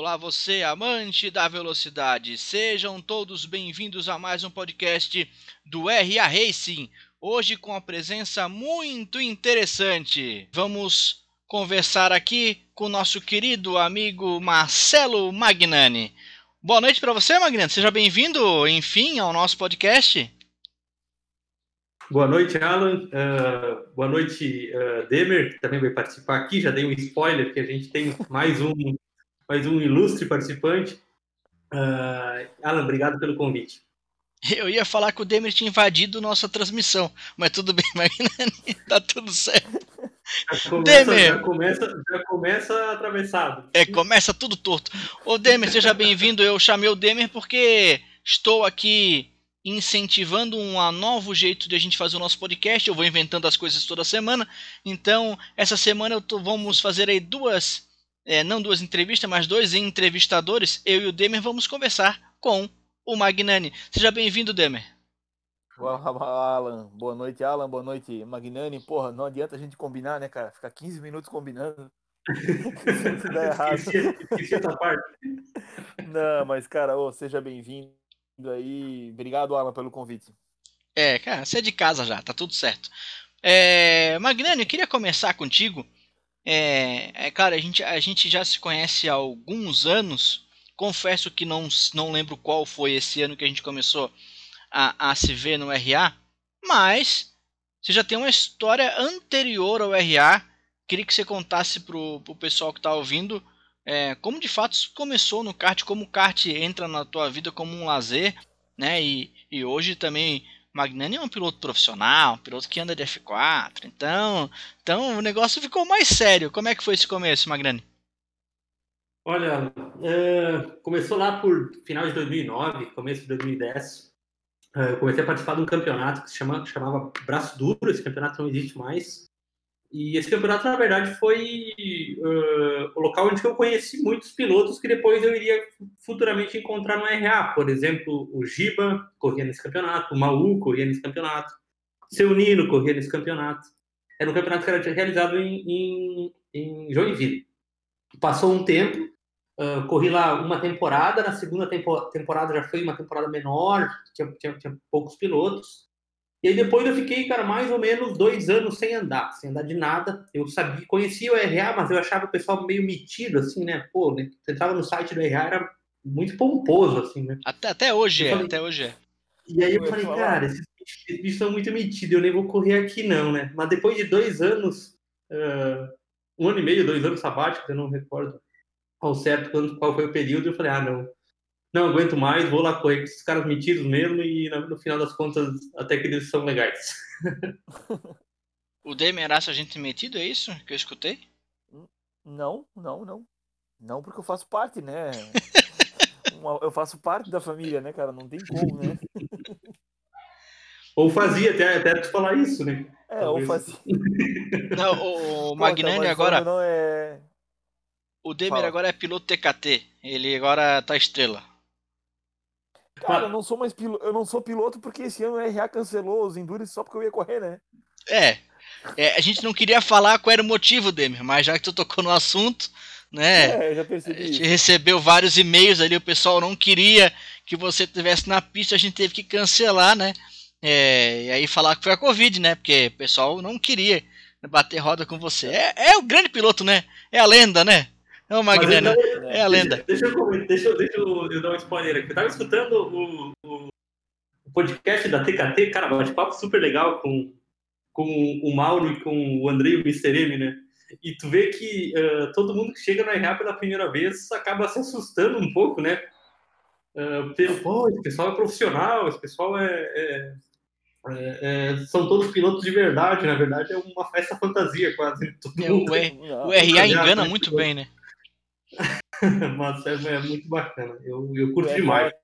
Olá, você, amante da velocidade. Sejam todos bem-vindos a mais um podcast do RA Racing. Hoje com a presença muito interessante. Vamos conversar aqui com o nosso querido amigo Marcelo Magnani. Boa noite para você, Magnani. Seja bem-vindo, enfim, ao nosso podcast. Boa noite, Alan. Uh, boa noite, uh, Demer, que também vai participar aqui. Já dei um spoiler que a gente tem mais um, mais um ilustre participante. Uh, Alan, obrigado pelo convite. Eu ia falar que o Demer tinha invadido nossa transmissão, mas tudo bem, Magnani, tá tudo certo. Já começa, Demer. Já começa, já começa atravessado. É, começa tudo torto. Ô Demer, seja bem-vindo. Eu chamei o Demer porque estou aqui incentivando um novo jeito de a gente fazer o nosso podcast. Eu vou inventando as coisas toda semana. Então, essa semana eu tô, vamos fazer aí duas, é, não duas entrevistas, mas dois entrevistadores. Eu e o Demer vamos conversar com o Magnani. Seja bem-vindo, Demer. Alan. Boa noite, Alan. Boa noite, Magnani. Porra, não adianta a gente combinar, né, cara? Ficar 15 minutos combinando. Sempre dá errado. Não, mas, cara, oh, seja bem-vindo aí. Obrigado, Alan, pelo convite. É, cara, você é de casa já, tá tudo certo. É, Magnani, eu queria começar contigo. É, é, cara, a gente, a gente já se conhece há alguns anos. Confesso que não, não lembro qual foi esse ano que a gente começou a, a se ver no RA, mas você já tem uma história anterior ao RA. Queria que você contasse pro, pro pessoal que tá ouvindo é, como de fato começou no kart, como o kart entra na tua vida como um lazer, né? E, e hoje também Magnani é um piloto profissional, um piloto que anda de F4, então, então o negócio ficou mais sério. Como é que foi esse começo, Magnani? Olha, é, começou lá por final de 2009, começo de 2010. É, comecei a participar de um campeonato que se chama, chamava Braço Duro, esse campeonato não existe mais. E esse campeonato, na verdade, foi uh, o local onde eu conheci muitos pilotos que depois eu iria futuramente encontrar no RA. Por exemplo, o Giba corria nesse campeonato, o Maú corria nesse campeonato, Seu Nino corria nesse campeonato. Era um campeonato que era realizado em, em, em Joinville. Passou um tempo, uh, corri lá uma temporada, na segunda tempo, temporada já foi uma temporada menor, tinha, tinha, tinha poucos pilotos. E aí depois eu fiquei, cara, mais ou menos dois anos sem andar, sem andar de nada. Eu sabia, conhecia o RA, mas eu achava o pessoal meio metido, assim, né? Pô, né? você entrava no site do RA, era muito pomposo, assim, né? Até, até hoje eu é, falei, até hoje é. E aí eu, eu falei, falar... cara, esses, esses bichos são muito metidos, eu nem vou correr aqui não, né? Mas depois de dois anos, uh, um ano e meio, dois anos sabáticos, eu não recordo ao certo quando, qual foi o período, eu falei, ah, não, não aguento mais, vou lá correr com esses caras metidos mesmo e no final das contas até que eles são legais. o acha a gente metido, é isso que eu escutei? Não, não, não. Não porque eu faço parte, né? eu faço parte da família, né, cara? Não tem como, né? Ou fazia, até, até te falar isso, né? É, Talvez. ou fazia. Não, o, o Magnani tá, agora. Não é... O Demer Fala. agora é piloto TKT. Ele agora tá estrela. Cara, eu não sou mais piloto, eu não sou piloto porque esse ano o RA cancelou os Endurance só porque eu ia correr, né? É. é a gente não queria falar qual era o motivo, Demer, mas já que tu tocou no assunto, né? É, já percebi. A gente isso. recebeu vários e-mails ali, o pessoal não queria que você estivesse na pista, a gente teve que cancelar, né? É, e aí falar que foi a Covid, né? Porque o pessoal não queria bater roda com você. É, é o grande piloto, né? É a lenda, né? É o Magnani, então, é a lenda. Deixa, eu, deixa, deixa eu, eu dar um spoiler aqui. Eu tava escutando o, o, o podcast da TKT, cara, bate-papo super legal com, com o Mauro e com o André e o Mr. M, né? E tu vê que uh, todo mundo que chega no RH pela primeira vez acaba se assustando um pouco, né? Uh, pelo, pô, esse pessoal é profissional, esse pessoal é, é, é, é, são todos pilotos de verdade, na verdade é uma festa fantasia quase. É, o, o RA engana muito bem, né? Mas é, é, muito bacana. Eu, eu curto o demais. RA,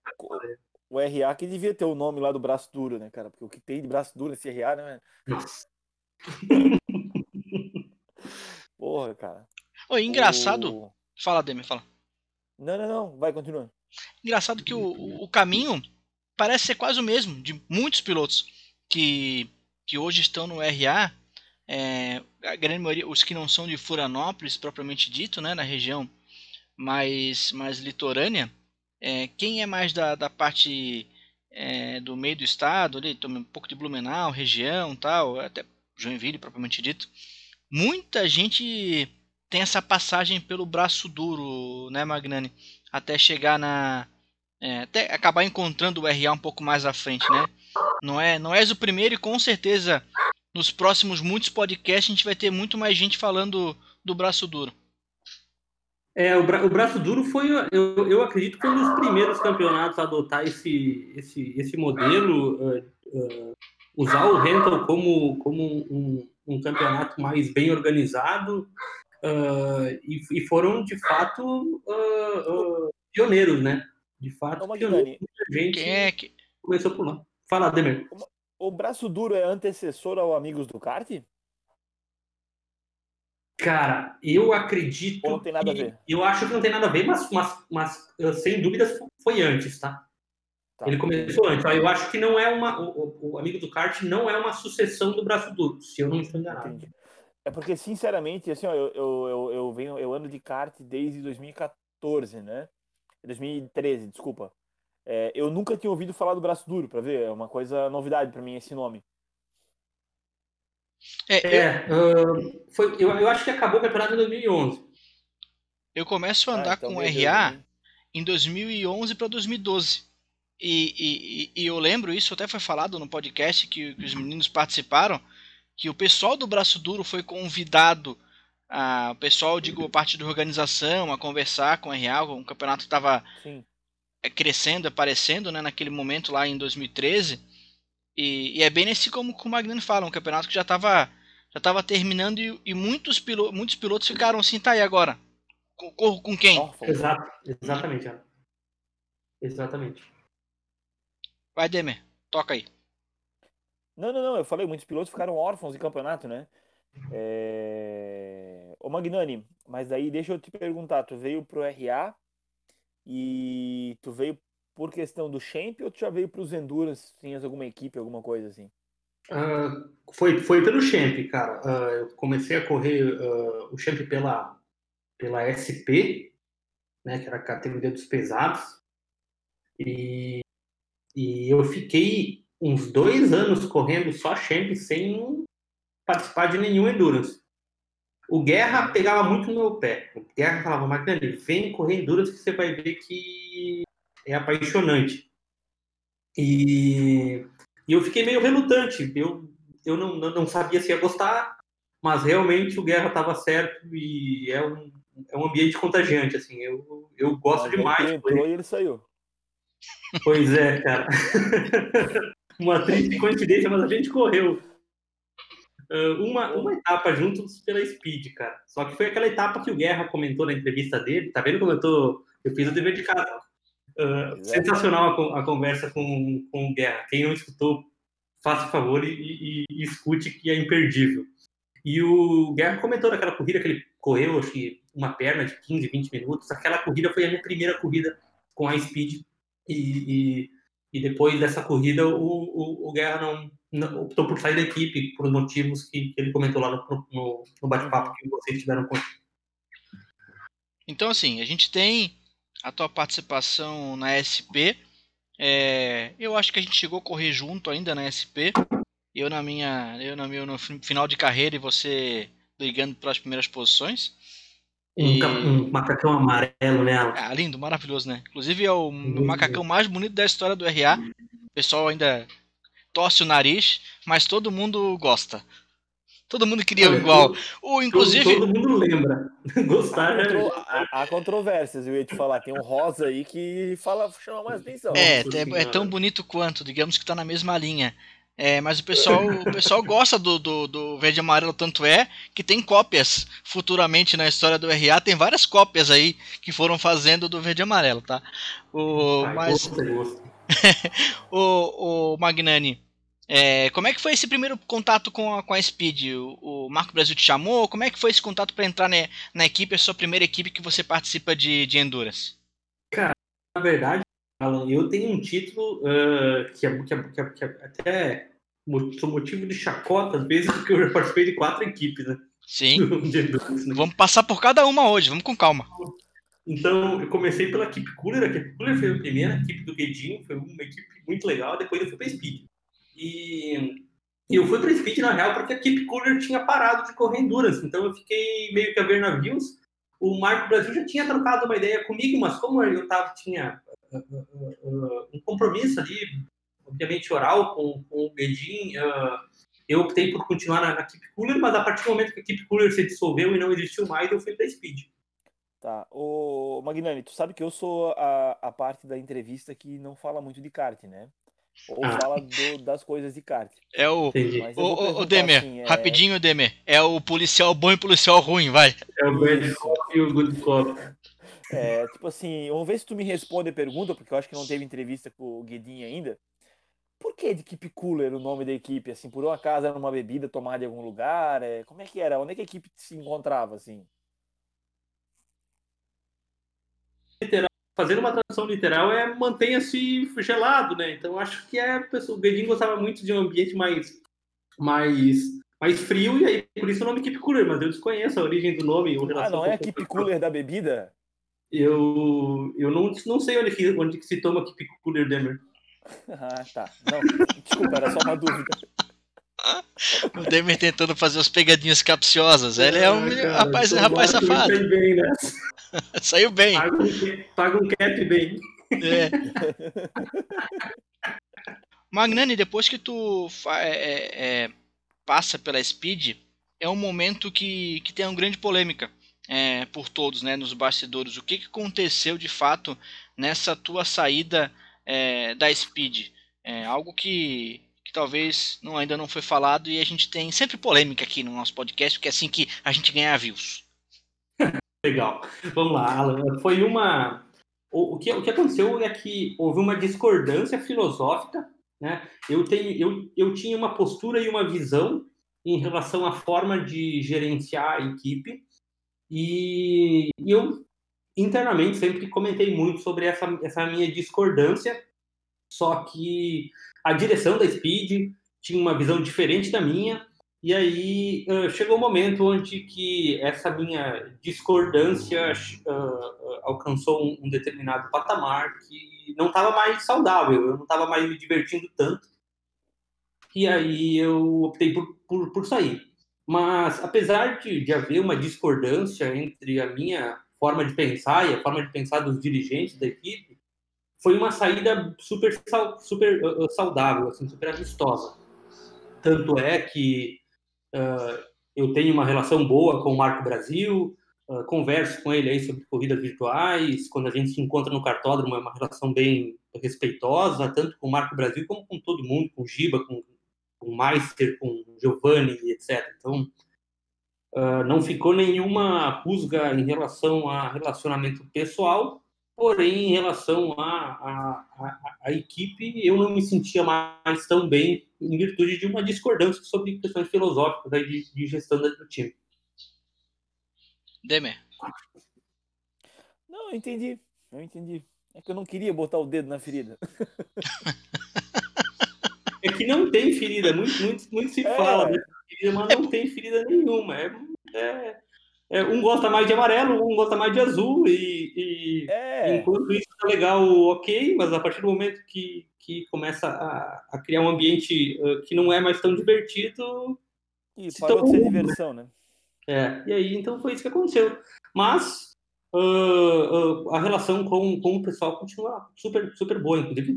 o RA que devia ter o nome lá do braço duro, né, cara? Porque o que tem de braço duro nesse RA, né? Nossa. Porra, cara. Oi, engraçado. O... Fala, Demi, fala. Não, não, não. Vai, continua. Engraçado que o, o caminho parece ser quase o mesmo de muitos pilotos que, que hoje estão no RA. É, a grande maioria, os que não são de Furanópolis, propriamente dito, né, na região mais, mais litorânea, é, quem é mais da, da parte é, do meio do estado, ali, um pouco de Blumenau, região tal, até Joinville propriamente dito, muita gente tem essa passagem pelo braço duro, né, Magnani? Até chegar na. É, até acabar encontrando o RA um pouco mais à frente, né? Não é, não és o primeiro e com certeza nos próximos muitos podcasts a gente vai ter muito mais gente falando do braço duro. É, o, bra o braço duro foi, eu, eu acredito, foi um dos primeiros campeonatos a adotar esse, esse, esse modelo, uh, uh, usar o rental como, como um, um campeonato mais bem organizado uh, e, e, foram de fato pioneiros, né? De fato, pioneiros. Muita gente é que... começou por lá. Fala, Demer. O braço duro é antecessor ao Amigos do Kart? Cara, eu acredito. Ou não tem nada a ver? Eu acho que não tem nada a ver, mas, mas, mas sem dúvidas foi antes, tá? tá. Ele começou antes. Eu acho que não é uma. O, o, amigo do kart não é uma sucessão do braço duro, se eu não estou enganado. Entendi. É porque, sinceramente, assim, ó, eu, eu, eu, eu, venho, eu ando de kart desde 2014, né? 2013, desculpa. É, eu nunca tinha ouvido falar do braço duro, para ver, é uma coisa novidade para mim esse nome. É, é uh, foi, eu, eu acho que acabou o campeonato em 2011. Eu começo a ah, andar ah, então com o RA em 2011 para 2012. E, e, e, eu lembro, isso até foi falado no podcast que, que, os meninos participaram, que o pessoal do Braço Duro foi convidado, a, o pessoal, digo, a parte da organização, a conversar com o RA, um campeonato que estava crescendo, aparecendo né, naquele momento lá em 2013. E, e, é bem nesse como, como o Magnani fala, um campeonato que já estava já tava terminando e, e, muitos, pilotos, muitos pilotos ficaram assim, tá, e agora? Corro com quem? Exato, exatamente. Exatamente. Vai, Demer, toca aí. Não, não, não, eu falei, muitos pilotos ficaram órfãos de campeonato, né? É... Ô Magnani, mas aí deixa eu te perguntar, tu veio pro RA e tu veio por questão do Champ ou tu já veio para os Endurance? Tinhas alguma equipe, alguma coisa assim? Uh, foi, foi pelo Champ, cara. Uh, eu comecei a correr uh, o Champ pela, pela SP, né, que era a categoria dos pesados. E, e eu fiquei uns dois anos correndo só Champ sem participar de nenhum Endurance. O Guerra pegava muito no meu pé. O Guerra falava, Magnani, vem correr Endurance que você vai ver que é apaixonante. E, e eu fiquei meio relutante. Eu, eu não, não sabia se ia gostar, mas realmente o Guerra estava certo e é um, é um ambiente contagiante. Assim, eu, eu gosto demais. Ele entrou e ele saiu. Pois é, cara. uma triste coincidência, mas a gente correu. uma, uma etapa juntos pela Speed, cara. Só que foi aquela etapa que o Guerra comentou na entrevista dele. Tá vendo como eu tô. Eu fiz o dever de casa. Uh, sensacional a, a, conversa com, com o Guerra. Quem não escutou, faça favor e, e, e, escute que é imperdível. E o Guerra comentou naquela corrida que ele correu, acho que uma perna de 15, 20 minutos. Aquela corrida foi a minha primeira corrida com a Speed. E, e depois dessa corrida, o, o, o Guerra não, não, optou por sair da equipe por motivos que, que ele comentou lá no, no, no bate-papo que vocês tiveram com ele. Então, assim, a gente tem a tua participação na SP. É, eu acho que a gente chegou a correr junto ainda na SP. Eu na minha, eu na meu no final de carreira e você brigando pelas primeiras posições. Um, e... um macacão amarelo, né? Ah, lindo, maravilhoso, né? Inclusive é o uhum. macacão mais bonito da história do RA. O pessoal ainda torce o nariz, mas todo mundo gosta. Todo mundo queria Olha, igual. O, inclusive. Todo, todo mundo lembra. Gostar. Há, contro... há, há, controvérsias, eu ia te falar. Tem um rosa aí que fala, chama mais atenção. É, é, é tão bonito quanto, digamos que tá na mesma linha. É, mas o pessoal, o pessoal gosta do, do, do, verde e amarelo, tanto é que tem cópias futuramente na história do RA, tem várias cópias aí que foram fazendo do verde e amarelo, tá? O, Ai, mas... o, o Magnani, é, como é que foi esse primeiro contato com a, com a Speed? O, o Marco Brasil te chamou? Como é que foi esse contato para entrar na, na equipe, a sua primeira equipe que você participa de, de Endurance? Cara, na verdade, Alan, eu tenho um título uh, que, é, que, é, que, é, até sou motivo de chacota, às vezes, porque eu já participei de quatro equipes, né? Sim. Endurance, né? Vamos passar por cada uma hoje, vamos com calma. Então, eu comecei pela Keep Cooler. A Keep Cooler foi a primeira equipe do Guedinho, foi uma equipe muito legal. Depois eu fui para Speed. E eu fui para Speed, na real, porque a Keep Cooler tinha parado de correr Endurance. Então, eu fiquei meio que a ver navios. O Marco Brasil já tinha trocado uma ideia comigo, mas como eu tava, tinha uh, uh, uh, um compromisso ali, obviamente oral, com, com o Guedinho, eu optei por continuar na, na Keep Cooler, mas a partir do momento que a Keep Cooler se dissolveu e não existiu mais, eu fui para Speed. Tá. O Magnani, tu sabe que eu sou a, a parte da entrevista que não fala muito de kart, né? Ou ah. fala do, das coisas de kart. É o. O, o, o Demer, assim, é... rapidinho, Demer. É o policial bom e policial ruim, vai. É o bad cop e o good cop. É, tipo assim, vamos ver se tu me responde a pergunta, porque eu acho que não teve entrevista com o Guedinho ainda. Por que de Keep Cooler o nome da equipe? Assim, por um acaso era uma bebida tomada em algum lugar? É, como é que era? Onde é que a equipe se encontrava, assim? Fazendo uma tradução literal é mantenha-se gelado, né? Então acho que é o Bedin gostava muito de um ambiente mais mais mais frio e aí por isso o nome Keep Cooler, mas eu desconheço a origem do nome. Ah, não é Keep Cooler da bebida? Eu, eu não, não sei onde, que, onde que se toma Keep Cooler Demer. Ah, tá. Não, desculpa, era só uma dúvida. o Demer tentando fazer as pegadinhas capciosas. Ele é um cara, rapaz, rapaz safado. Bem, né? Saiu bem. Paga um, paga um cap bem. É. Magnani, depois que tu é, é, é, passa pela Speed, é um momento que, que tem uma grande polêmica é, por todos, né, nos bastidores. O que, que aconteceu de fato nessa tua saída é, da Speed? É algo que, que talvez não, ainda não foi falado e a gente tem sempre polêmica aqui no nosso podcast, porque é assim que a gente ganha views. Legal. Vamos lá, Alan. Foi uma. O, o, que, o que aconteceu é que houve uma discordância filosófica. Né? Eu, tenho, eu, eu tinha uma postura e uma visão em relação à forma de gerenciar a equipe. E, eu internamente sempre comentei muito sobre essa, essa minha discordância. Só que a direção da Speed tinha uma visão diferente da minha e aí uh, chegou o um momento onde que essa minha discordância uh, alcançou um, um, determinado patamar que não estava mais saudável, eu não estava mais me divertindo tanto. E aí eu optei por, por, por sair. Mas apesar de, de haver uma discordância entre a minha forma de pensar e a forma de pensar dos dirigentes da equipe, foi uma saída super, super saudável, assim, super amistosa. Tanto é que eu tenho uma relação boa com o Marco Brasil, uh, converso com ele aí sobre corridas virtuais. Quando a gente se encontra no cartódromo, é uma relação bem respeitosa, tanto com o Marco Brasil como com todo mundo, com o Giba, com, com o Meister, com o Giovanni, etc. Então, uh, não ficou nenhuma rusga em relação a relacionamento pessoal, porém, em relação à equipe, eu não me sentia mais tão bem em virtude de uma discordância sobre questões filosóficas aí de, de gestão do time. Demer. Não, eu entendi. Eu entendi. É que eu não queria botar o dedo na ferida. é que não tem ferida. Muito, muito, muito se é. fala ferida, mas não tem ferida nenhuma. É, é, um gosta mais de amarelo, um gosta mais de azul, e, e é. enquanto isso tá legal, ok, mas a partir do momento que, que começa a, a criar um ambiente uh, que não é mais tão divertido. E parou de ser diversão, né? É, e aí então foi isso que aconteceu. Mas uh, uh, a relação com, com o pessoal continua super, super boa. Inclusive,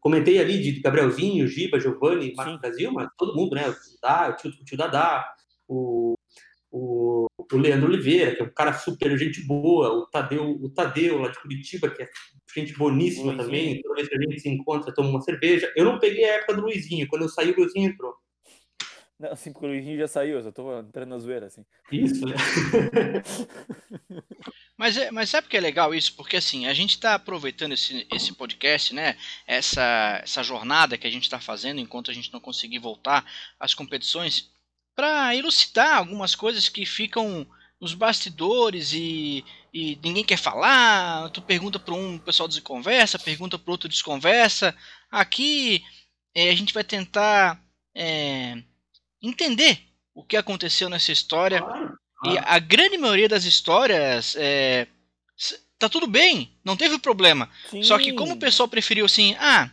comentei ali de Gabrielzinho, Giba, Giovanni, Marco Brasil, mas todo mundo, né? O, Dá, o, tio, o tio Dadá, o o, o Leandro Oliveira, que é um cara super gente boa, o Tadeu, o Tadeu lá de Curitiba, que é gente boníssima Luizinho. também, toda vez que a gente se encontra, toma uma cerveja. Eu não peguei a época do Luizinho, quando eu saí, o Luizinho entrou. Não, assim, porque o Luizinho já saiu, eu só tô entrando na zoeira, assim. Isso, né? mas, é, mas sabe que é legal isso? Porque assim, a gente tá aproveitando esse, esse podcast, né? Essa, essa jornada que a gente tá fazendo enquanto a gente não conseguir voltar às competições para elucidar algumas coisas que ficam nos bastidores e, e ninguém quer falar. Tu pergunta para um, o pessoal desconversa, pergunta para outro desconversa. Aqui é, a gente vai tentar é, entender o que aconteceu nessa história. E a grande maioria das histórias é, tá tudo bem, não teve problema. Sim. Só que como o pessoal preferiu assim, ah,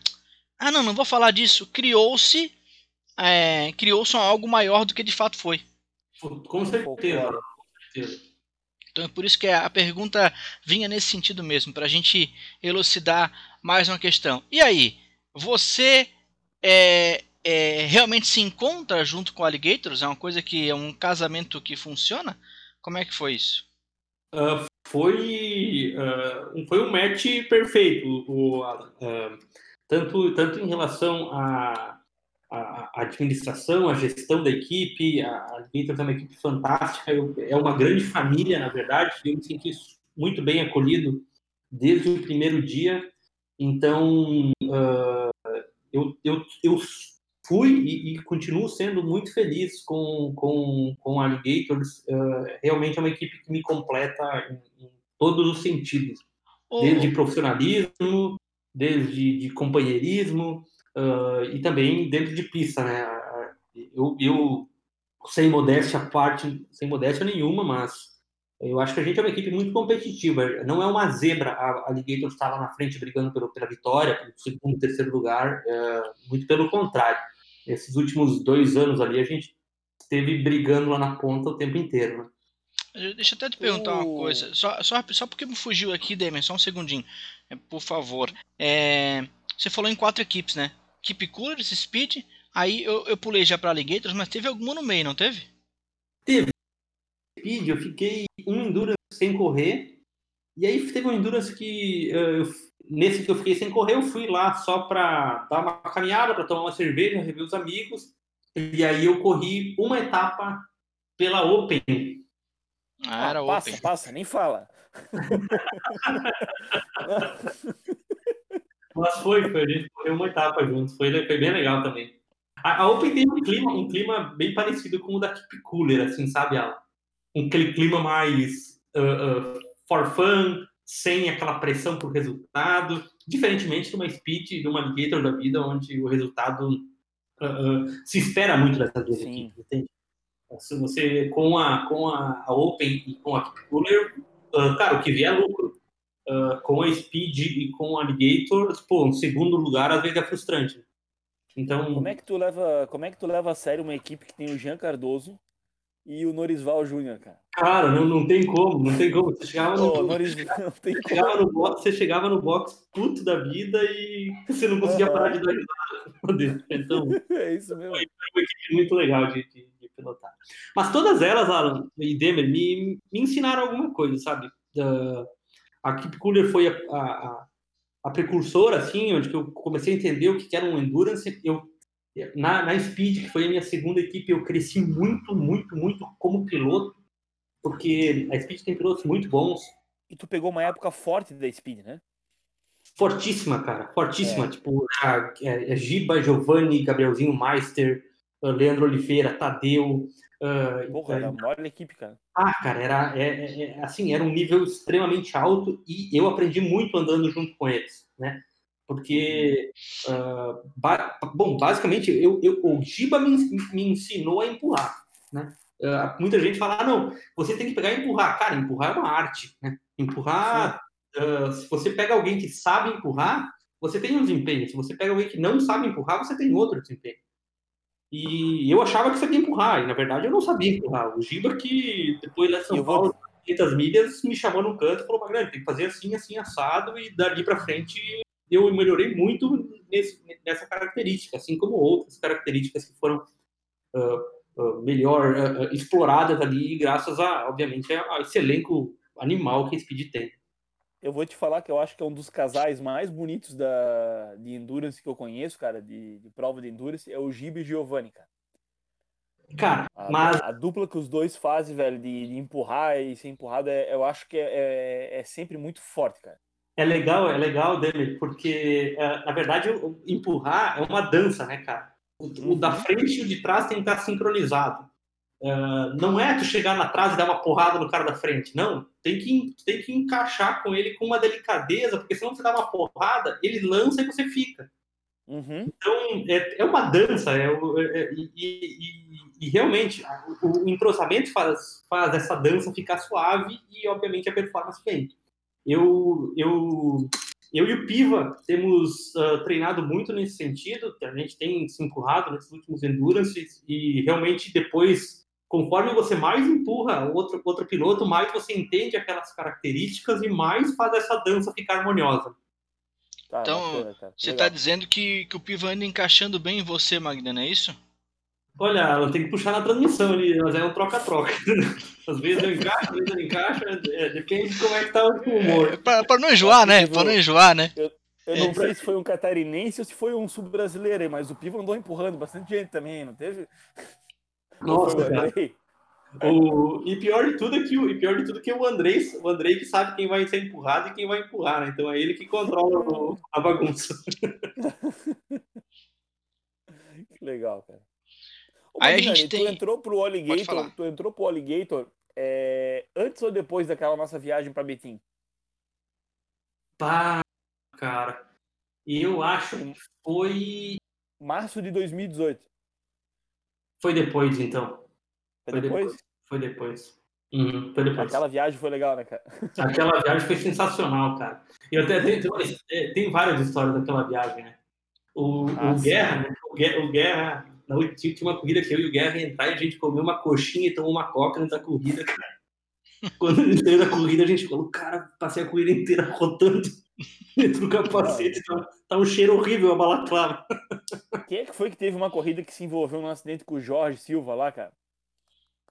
ah não, não vou falar disso, criou-se é, criou-se algo maior do que de fato foi. Com certeza. Então é por isso que a pergunta vinha nesse sentido mesmo, para a gente elucidar mais uma questão. E aí, você é, é, realmente se encontra junto com Alligators? É uma coisa que é um casamento que funciona? Como é que foi isso? Uh, foi, uh, foi um match perfeito, o, uh, tanto, tanto em relação a a, administração, a gestão da equipe, a, a é uma equipe fantástica, eu, é uma grande família, na verdade, eu me senti muito bem acolhido desde o primeiro dia, então uh, eu, eu, eu fui e, e, continuo sendo muito feliz com, com, com Alligators, uh, realmente é uma equipe que me completa em, em todos os sentidos, desde profissionalismo, desde de companheirismo, uh, e também dentro de pista, né? Eu, eu, sem modéstia parte, sem modéstia nenhuma, mas eu acho que a gente é uma equipe muito competitiva. Não é uma zebra. A, Alligator está lá na frente brigando pelo, pela vitória, pelo segundo, terceiro lugar. É, muito pelo contrário. Esses últimos dois anos ali, a gente esteve brigando lá na ponta o tempo inteiro. Né? Deixa eu até te perguntar uma coisa. Só, só, só porque me fugiu aqui, Demer, só um segundinho. É, por favor. É, você falou em quatro equipes, né? Keep Coolers, Speed. Aí eu, eu pulei já para Alligators, mas teve alguma no meio, não teve? Teve. Speed, eu fiquei um Endurance sem correr. E aí teve um Endurance que. Uh, eu, nesse que eu fiquei sem correr, eu fui lá só para dar uma caminhada, para tomar uma cerveja, rever os amigos. E aí eu corri uma etapa pela Open. Ah, era ah, passa, Open. Passa, nem fala. Mas foi, foi, a gente correu uma etapa juntos, foi, foi bem legal também. A, a, Open tem um clima, um clima bem parecido com o da Keep Cooler, assim, sabe? Um, aquele clima mais uh, uh, for fun, sem aquela pressão por resultado, diferentemente de uma Speed, de uma Alligator da vida, onde o resultado uh, se espera muito dessas duas Sim. equipes, entende? Se você, com a, com a, a Open e com a Keep Cooler, cara, o que vier é lucro uh, com a Speed e com o Alligator, pô, um segundo lugar às vezes é frustrante. Então, como é que tu leva, como é que tu leva a sério uma equipe que tem o Jean Cardoso e o Norisval Júnior, cara? Cara, não, não tem como, não tem como. Você chegava no, oh, Noris, você chegava no box, você chegava no box puto da vida e você não conseguia parar de dar risada. Então, é isso mesmo. Foi uma equipe muito legal de, de, de pilotar. Mas todas elas, Alan e Demer, me, me ensinaram alguma coisa, sabe? A Keep Cooler foi a, a, a, precursora, assim, onde eu comecei a entender o que era um endurance. Eu, na, na Speed, que foi a minha segunda equipe, eu cresci muito, muito, muito como piloto, porque a Speed tem pilotos muito bons. E tu pegou uma época forte da Speed, né? Fortíssima, cara, fortíssima. É. Tipo, a, a, a Giba, Giovanni, Gabrielzinho Meister, Leandro Oliveira, Tadeu, Uh, Porra, era a maior equipe, cara. Ah, cara, era, é, é, é, assim, era um nível extremamente alto e eu aprendi muito andando junto com eles, né? Porque, uh, ba bom, basicamente, eu, eu, o Giba me, me ensinou a empurrar, né? Uh, muita gente fala, ah, não, você tem que pegar e empurrar. Cara, empurrar é uma arte, né? Empurrar, se você pega alguém que sabe empurrar, você tem um desempenho. Se você pega alguém que não sabe empurrar, você tem outro desempenho. E eu achava que sabia empurrar, e na verdade eu não sabia empurrar. O Giba, que depois lá de São Paulo, vou... 500 milhas, me chamou no canto e falou: Magrande, tem que fazer assim, assim, assado, e dali para frente eu melhorei muito nesse, nessa característica, assim como outras características que foram uh, uh, melhor uh, exploradas ali, graças a, obviamente, a esse elenco animal que a Speed tem eu vou te falar que eu acho que é um dos casais mais bonitos da, de Endurance que eu conheço, cara, de, de prova de Endurance, é o Gibe e Giovanni, cara. Cara, a, mas. A, dupla que os dois fazem, velho, de, de empurrar e ser empurrado, é, eu acho que é, é, é, sempre muito forte, cara. É legal, é legal, Demi, porque, é, na verdade, empurrar é uma dança, né, cara? O, o da uhum. frente e o de trás tem que estar sincronizado. Uh, não é tu chegar na trás e dar uma porrada no cara da frente, não. Tem que, tem que encaixar com ele com uma delicadeza, porque senão você dá uma porrada, ele lança e você fica. Uhum. Então, é, é uma dança, é, é, é e, e, e, realmente o, o entrosamento faz, faz essa dança ficar suave e, obviamente, a performance vem. Eu, eu, eu e o Piva temos uh, treinado muito nesse sentido, a gente tem se empurrado nesses últimos Endurance e realmente depois, conforme você mais empurra outro, outro piloto, mais você entende aquelas características e mais faz essa dança ficar harmoniosa. Tá, então, bacana, você está dizendo que, que o Piva anda encaixando bem em você, Magda, não é isso? Olha, ela tem que puxar na transmissão ali, mas é um troca-troca. Às vezes eu encaixo, às vezes eu encaixo, é, depende de como é que tá o humor. É, pra, pra não enjoar, né? Pra não enjoar, né? Eu, eu não é. sei se foi um catarinense ou se foi um sul-brasileiro, mas o Pivo andou empurrando bastante gente também, não teve? Nossa. O, e pior de tudo é que o, e pior de tudo é que o Andrei, o Andrei que sabe quem vai ser empurrado e quem vai empurrar, né? Então é ele que controla o, a bagunça. que legal, cara. Ô, Aí a gente tu tem... entrou pro Alligator, tu entrou pro Alligator é, antes ou depois daquela nossa viagem para Betim? Pá, cara. Eu acho que foi março de 2018. Foi depois, então. Foi, depois? depois? Foi depois. Uhum, foi depois. Aquela viagem foi legal, né, cara? Aquela viagem foi sensacional, cara. E até tem, tem, tem várias histórias daquela viagem, né? O, ah, o Guerra, né? o Guerra, o Guerra na última uma corrida que eu e o Guerra entrar e a gente comeu uma coxinha e tomou uma coca da corrida, cara. Quando gente saiu da corrida, a gente falou, cara, passei a corrida inteira rotando dentro do capacete. Tá, tá um cheiro horrível a balaclava. Quem é que foi que teve uma corrida que se envolveu num acidente com o Jorge Silva lá, cara?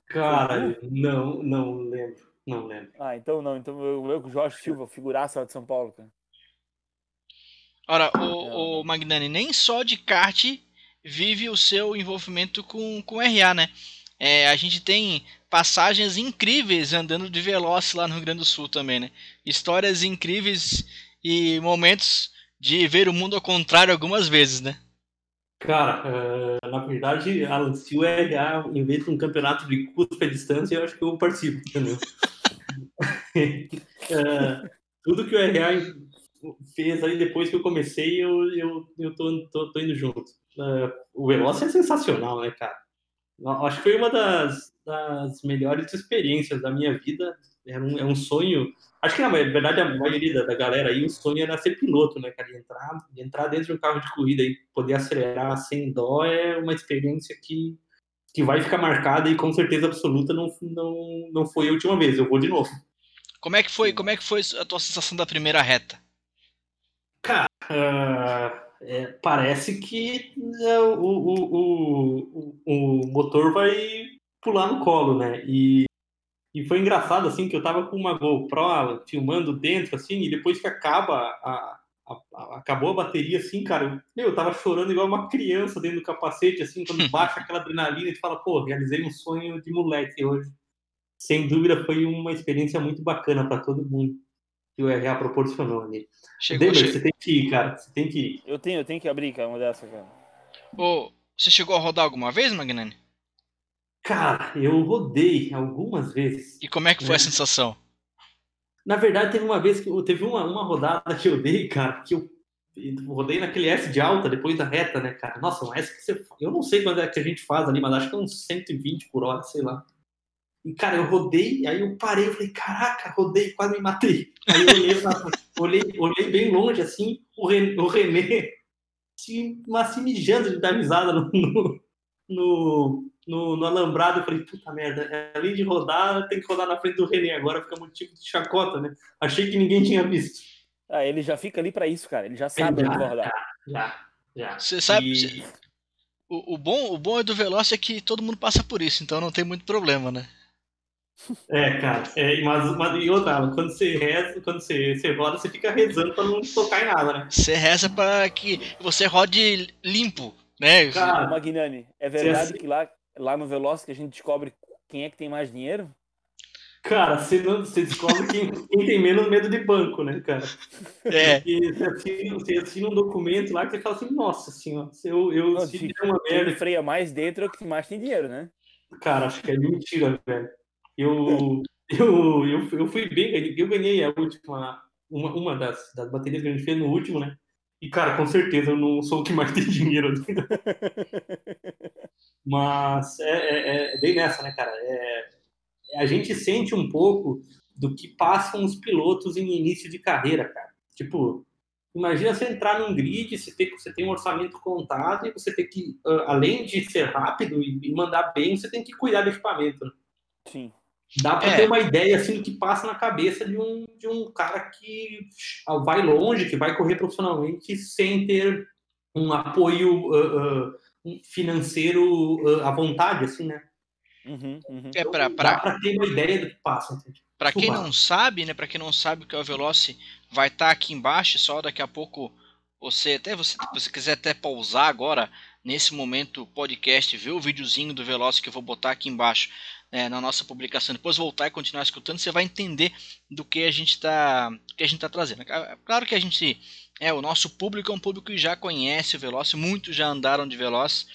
Cara, não, não lembro. Não lembro. Ah, então não. Então eu lembro com o Jorge Silva, figuraça lá de São Paulo, cara. Ora, o, o Magnani, nem só de kart vive o seu envolvimento com, com RA, né? É, a gente tem passagens incríveis andando de Veloz lá no Rio Grande do Sul também, né? Histórias incríveis e momentos de ver o mundo ao contrário algumas vezes, né? Cara, uh, na verdade, Alan, se o RH inventa um campeonato de à distância, eu acho que eu participo, entendeu? uh, tudo que o RH fez aí depois que eu comecei, eu, eu, eu tô, tô, tô indo junto. Uh, o Veloz é sensacional, né, cara? Acho que foi uma das, das melhores experiências da minha vida. É um, é um sonho. Acho que na verdade a maioria da, galera aí, o sonho era ser piloto, né, cara? Entrar, entrar dentro de um carro de corrida e poder acelerar sem dó é uma experiência que, que vai ficar marcada e com certeza absoluta não, não, não foi a última vez. Eu vou de novo. Como é que foi, como é que foi a tua sensação da primeira reta? Cara, uh é, parece que é, o, o, o, o, motor vai pular no colo, né? E, e foi engraçado, assim, que eu tava com uma GoPro filmando dentro, assim, e depois que acaba a, a, a, acabou a bateria, assim, cara, meu, eu tava chorando igual uma criança dentro do capacete, assim, quando baixa aquela adrenalina e tu fala, pô, realizei um sonho de moleque hoje. Sem dúvida foi uma experiência muito bacana para todo mundo que o RH proporcionou ali. Chegou, David, você tem que ir, cara. Você tem que ir. Eu tenho, eu tenho que abrir, cara, uma dessa, cara. Ô, você chegou a rodar alguma vez, Magnani? Cara, eu rodei algumas vezes. E como é que foi né? a sensação? Na verdade, teve uma vez que teve uma, uma rodada que eu dei, cara, que eu rodei naquele S de alta depois da reta, né, cara? Nossa, um S que você. Eu não sei quando é que a gente faz ali, mas acho que é uns 120 por hora, sei lá. E, cara, eu rodei, aí eu parei, eu falei, caraca, rodei, quase me matei. Aí eu olhei, olhei, olhei bem longe, assim, o René, o René se, se mijando de dar risada no, no, no, no, alambrado. Eu falei, puta merda, além de rodar, tem que rodar na frente do René agora, fica muito tipo de chacota, né? Achei que ninguém tinha visto. Ah, ele já fica ali para isso, cara, ele já sabe já, onde vai rodar. Já, já. Você sabe... E... O, o, bom, o bom é do Veloce é que todo mundo passa por isso, então não tem muito problema, né? É, cara, é, mas, mas e outra, quando você reza, quando você, você roda, você fica rezando pra não tocar em nada, né? Você reza pra que você rode limpo, né? Cara, Magnani, é verdade que lá, lá no Veloz que a gente descobre quem é que tem mais dinheiro? Cara, você, não, você descobre quem, quem tem menos medo de banco, né, cara? É. E você assina, você assina um documento lá que você fala assim, nossa senhora, se eu, eu não, se uma merda. Quem freia mais dentro é o que mais tem dinheiro, né? Cara, acho que é mentira, velho. Eu, eu, eu, eu fui bem, eu ganhei a última, uma, uma das, das baterias que a gente fez no último, né? E, cara, com certeza eu não sou o que mais tem dinheiro. Mas é, é, é, bem nessa, né, cara? É, a gente sente um pouco do que passam os pilotos em início de carreira, cara. Tipo, imagina você entrar num grid, você tem, você tem um orçamento contado e você tem que, além de ser rápido e mandar bem, você tem que cuidar do equipamento. Né? Sim. Dá para é. ter uma ideia assim do que passa na cabeça de um, de um cara que vai longe, que vai correr profissionalmente sem ter um apoio uh, uh, financeiro uh, à vontade, assim, né? Uhum, uhum. É pra, pra... Dá para ter uma ideia do que passa. Para quem não sabe, né? Para quem não sabe que o Veloci vai estar tá aqui embaixo, só daqui a pouco você até você, você quiser até pausar agora nesse momento podcast, ver o videozinho do Veloci que eu vou botar aqui embaixo é, na nossa publicação, depois voltar e continuar escutando, você vai entender do que a gente está que a gente tá trazendo. Claro que a gente é o nosso público é um público que já conhece o Veloci, muitos já andaram de Veloci,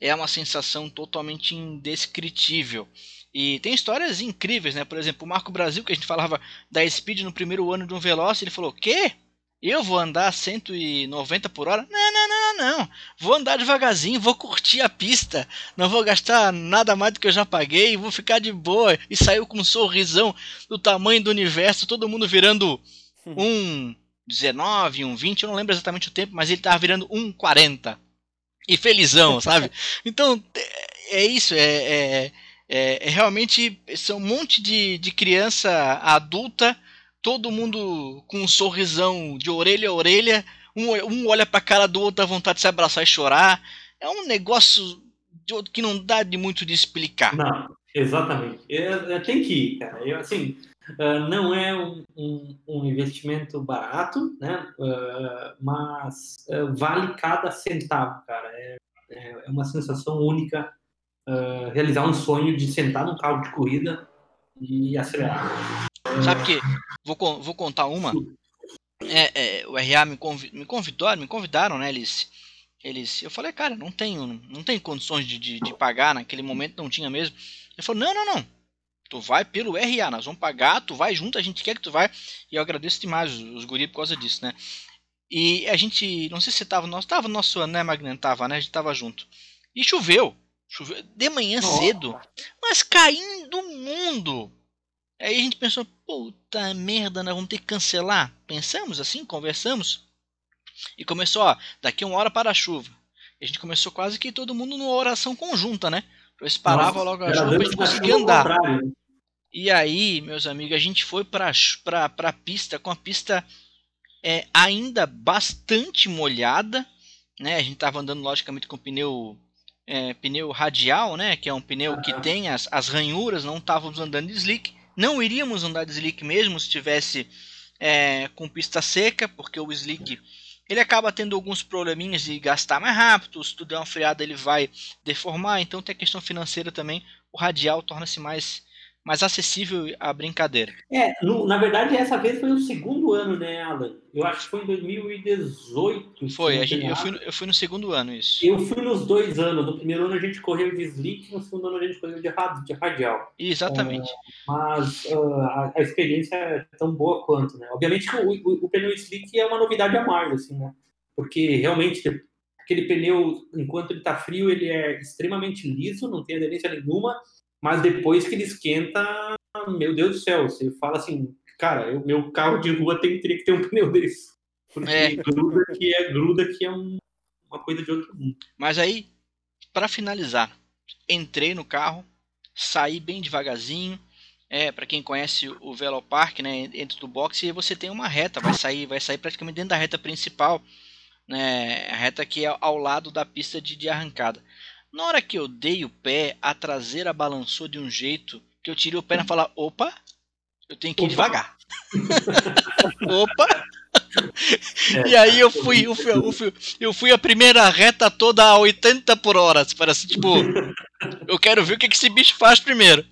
é uma sensação totalmente indescritível. E tem histórias incríveis, né? Por exemplo, o Marco Brasil, que a gente falava da Speed no primeiro ano de um Veloci, ele falou: "Quê? Eu vou andar 190 por hora? Não, não, não, não. Vou andar devagarzinho, vou curtir a pista. Não vou gastar nada mais do que eu já paguei. Vou ficar de boa. E saiu com um sorrisão do tamanho do universo. Todo mundo virando um 19, um 20. Eu não lembro exatamente o tempo, mas ele tava virando um 40. E felizão, sabe? Então, é, isso. É, é, é, é realmente. São um monte de, de criança adulta todo mundo com um sorrisão de orelha a orelha, um, um olha pra cara do outro, dá vontade de se abraçar e chorar. É um negócio de, que não dá de muito de explicar. Não, exatamente. É, é, tem que ir, cara. Eu, assim, uh, não é um, um, um, investimento barato, né? Uh, mas uh, vale cada centavo, cara. É, é, é uma sensação única realizar um sonho de sentar num carro de corrida e acelerar. Sabe que vou, vou contar uma. É, é, o RA me, me convidou, me convidaram, né? Eles, eles, eu falei, cara, não tenho, não tenho condições de, de, de pagar. Naquele momento não tinha mesmo. Ele falou, não, não, não. Tu vai pelo RA, nós vamos pagar, tu vai junto, a gente quer que tu vai. E eu agradeço demais os, guri por causa disso, né? E a gente, não sei se você tava, nós tava nosso, né, Magnan? Tava, né? A gente tava junto. E choveu. Choveu de manhã cedo, mas caindo mundo. Aí a gente pensou, puta merda, nós vamos ter que cancelar. Pensamos assim, conversamos. E começou, ó, daqui uma hora para a chuva. E a gente começou quase que todo mundo numa oração conjunta, né? Eu parava logo a chuva pra gente conseguir andar. E aí, meus amigos, a gente foi pra, pra, pra pista com a pista é, ainda bastante molhada. Né? A gente tava andando logicamente com pneu é, pneu radial, né? Que é um pneu que tem as, as ranhuras, não estávamos andando de slick. Não iríamos andar de slick mesmo se estivesse é, com pista seca, porque o slick ele acaba tendo alguns probleminhas de gastar mais rápido, se tu der uma freada ele vai deformar, então tem a questão financeira também, o radial torna-se mais mais acessível à brincadeira. É, no, na verdade, essa vez foi o segundo ano, né, Alan? Eu acho que foi em 2018. Foi, gente, eu, fui, eu fui no segundo ano, isso. Eu fui nos dois anos. No primeiro ano a gente correu de slick, no segundo ano a gente correu de, de radial. Exatamente. É, mas uh, a, a, experiência é tão boa quanto, né? Obviamente que o, o, o pneu slick é uma novidade a mais, assim, né? Porque realmente aquele pneu, enquanto ele está frio, ele é extremamente liso, não tem aderência nenhuma mas depois que ele esquenta, meu Deus do céu, você fala assim, cara, o meu carro de rua tem, teria que ter um pneu desse. Porque é. gruda que é gruda que é um, uma coisa de outro mundo. Mas aí, para finalizar, entrei no carro, saí bem devagarzinho. É, para quem conhece o Velopark, né, dentro do box, você tem uma reta, vai sair, vai sair praticamente dentro da reta principal, né, a reta que é ao lado da pista de, de arrancada. Na hora que eu dei o pé, a traseira balançou de um jeito que eu tirei o pé e falar: opa, eu tenho que ir devagar. opa! É, e aí eu fui, eu fui, eu fui, eu fui a primeira reta toda a 80 por hora. Parece tipo, eu quero ver o que, esse bicho faz primeiro.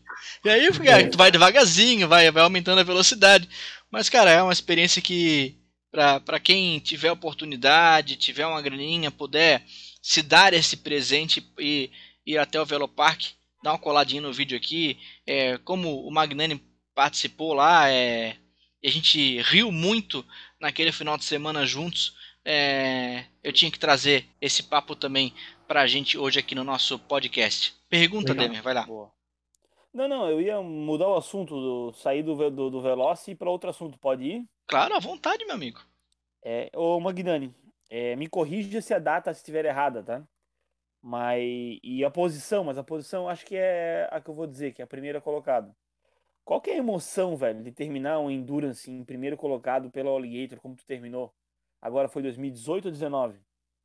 E aí fui, é. tu vai devagarzinho, vai, vai aumentando a velocidade. Mas, cara, é uma experiência que, para quem tiver oportunidade, tiver uma graninha, puder se dar esse presente e ir até o Velopark, dar uma coladinha no vídeo aqui. É, como o Magnani participou lá, é, a gente riu muito naquele final de semana juntos. É, eu tinha que trazer esse papo também para a gente hoje aqui no nosso podcast. Pergunta, Legal. Demer, vai lá. Boa. Não, não, eu ia mudar o assunto, do, sair do, do, do Veloci para outro assunto. Pode ir? Claro, à vontade, meu amigo. É, ô Magnani, é, me corrija se a data estiver errada, tá? Mas. E a posição, mas a posição acho que é a que eu vou dizer, que é a primeira colocada. Qual que é a emoção, velho, de terminar um Endurance em primeiro colocado pela Alligator, como tu terminou? Agora foi 2018 ou 19?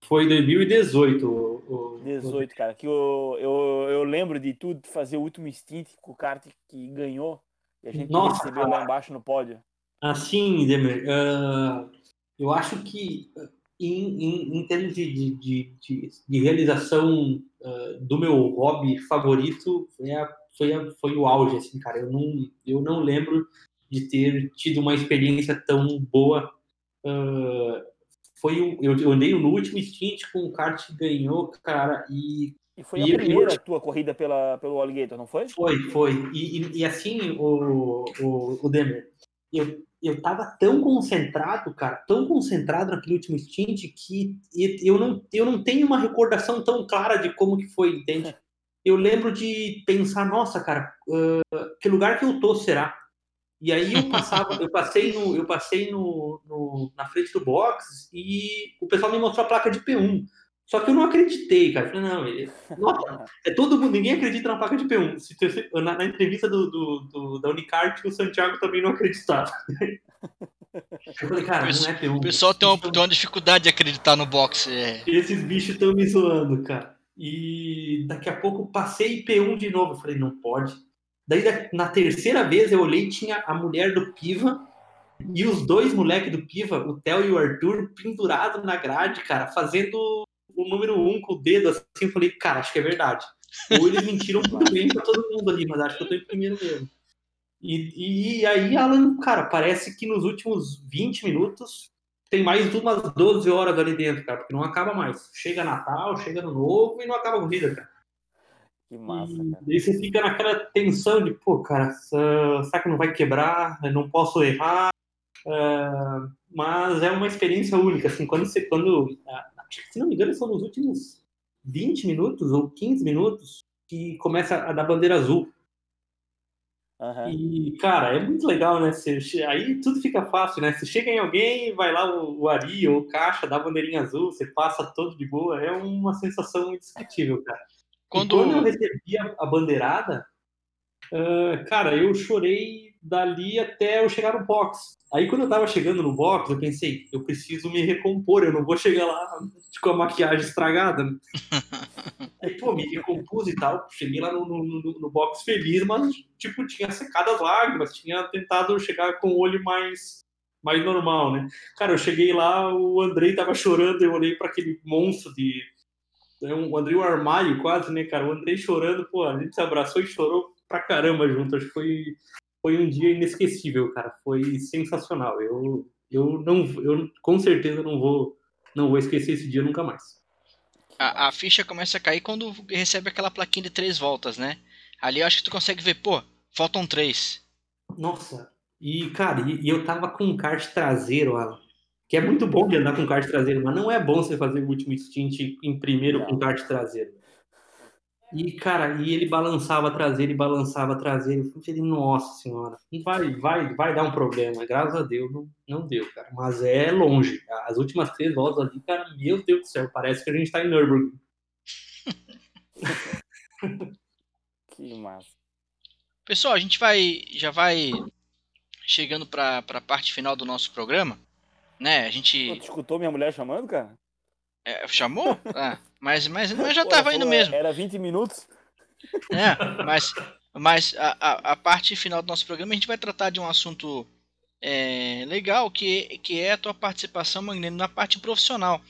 Foi 2018. O, o, 18, cara. Que eu, eu, eu lembro de tudo fazer o último stint com o kart que ganhou e a gente Nossa, recebeu cara. lá embaixo no pódio. Assim, Demer, uh, eu acho que em, em, em termos de, de, de, de realização uh, do meu hobby favorito, foi, a, foi, a, foi o auge, assim, cara. Eu não, eu não lembro de ter tido uma experiência tão boa uh, foi um, eu, eu andei no último stint com o kart que ganhou, cara, e e foi e a primeira tua corrida pela, pelo Alligator, não foi? Foi, foi. E, e, e assim, o, o, o Demer, eu, eu tava tão concentrado, cara, tão concentrado naquele último stint que eu não, eu não tenho uma recordação tão clara de como que foi, entende? Eu lembro de pensar, nossa, cara, uh, que lugar que eu tô será? E aí eu passava, eu passei no, eu passei no, no, na frente do box e o pessoal me mostrou a placa de P1. Só que eu não acreditei, cara. Eu falei, não, ele, nossa, é todo mundo, ninguém acredita na placa de P1. Na, na entrevista do, do, do, da Unicart, o Santiago também não acreditava. Eu falei, cara, não é P1. O pessoal tem uma, tem uma dificuldade de acreditar no boxe. É. Esses bichos estão me zoando, cara. E daqui a pouco passei P1 de novo. Eu falei, não pode Daí, na terceira vez, eu olhei tinha a mulher do Piva e os dois moleques do Piva, o Theo e o Arthur, pendurados na grade, cara, fazendo o número um com o dedo, assim. Eu falei, cara, acho que é verdade. Ou eles mentiram muito bem pra todo mundo ali, mas acho que eu tô em primeiro mesmo. E, e aí, Alan, cara, parece que nos últimos 20 minutos tem mais umas 12 horas ali dentro, cara, porque não acaba mais. Chega Natal, chega no novo e não acaba a corrida, cara. Que massa, cara. E aí você fica naquela tensão de, pô, cara, será que não vai quebrar? Eu não posso errar? Uh, mas é uma experiência única, assim, quando você, quando, se não me engano, são nos últimos 20 minutos ou 15 minutos que começa a dar bandeira azul. Uhum. E, cara, é muito legal, né? Você, aí tudo fica fácil, né? Você chega em alguém, vai lá o, o Ari ou o Caixa, dá a bandeirinha azul, você passa todo de boa. É uma sensação indescritível, cara. Quando, quando eu recebi a, a bandeirada, uh, cara, eu chorei dali até eu chegar no box. Aí quando eu tava chegando no box, eu pensei, eu preciso me recompor, eu não vou chegar lá com a maquiagem estragada. Aí, pô, me recompus e tal, cheguei lá no, no, no, box feliz, mas, tipo, tinha secado as lágrimas, tinha tentado chegar com o olho mais, mais normal, né? Cara, eu cheguei lá, o Andrei tava chorando, eu olhei para aquele monstro de é um, o Andrei um armário quase, né, cara? O Andrei chorando, pô, a gente se abraçou e chorou pra caramba junto. Acho que foi, foi um dia inesquecível, cara. Foi sensacional. Eu, eu não, eu com certeza não vou, não vou esquecer esse dia nunca mais. A, a ficha começa a cair quando recebe aquela plaquinha de três voltas, né? Ali eu acho que tu consegue ver, pô, faltam três. Nossa, e cara, e, e eu tava com um kart traseiro, Alan que é muito bom de andar com kart traseiro, mas não é bom você fazer o último stint em primeiro com kart traseiro. E, cara, e ele balançava traseiro e balançava traseiro. Eu falei, nossa senhora, vai, vai, vai dar um problema. Graças a Deus, não, não deu, cara. Mas é longe. As últimas três voltas ali, cara, meu Deus do céu, parece que a gente tá em Nürburgring. que massa. Pessoal, a gente vai, já vai chegando para a parte final do nosso programa né? A gente. Pô, tu escutou minha mulher chamando, cara? É, chamou? ah, mas, mas, mas já Pô, tava indo mesmo. Era 20 minutos. É, mas, mas a, a, a, parte final do nosso programa a gente vai tratar de um assunto é, legal que, que é a tua participação, Magnino, na parte profissional.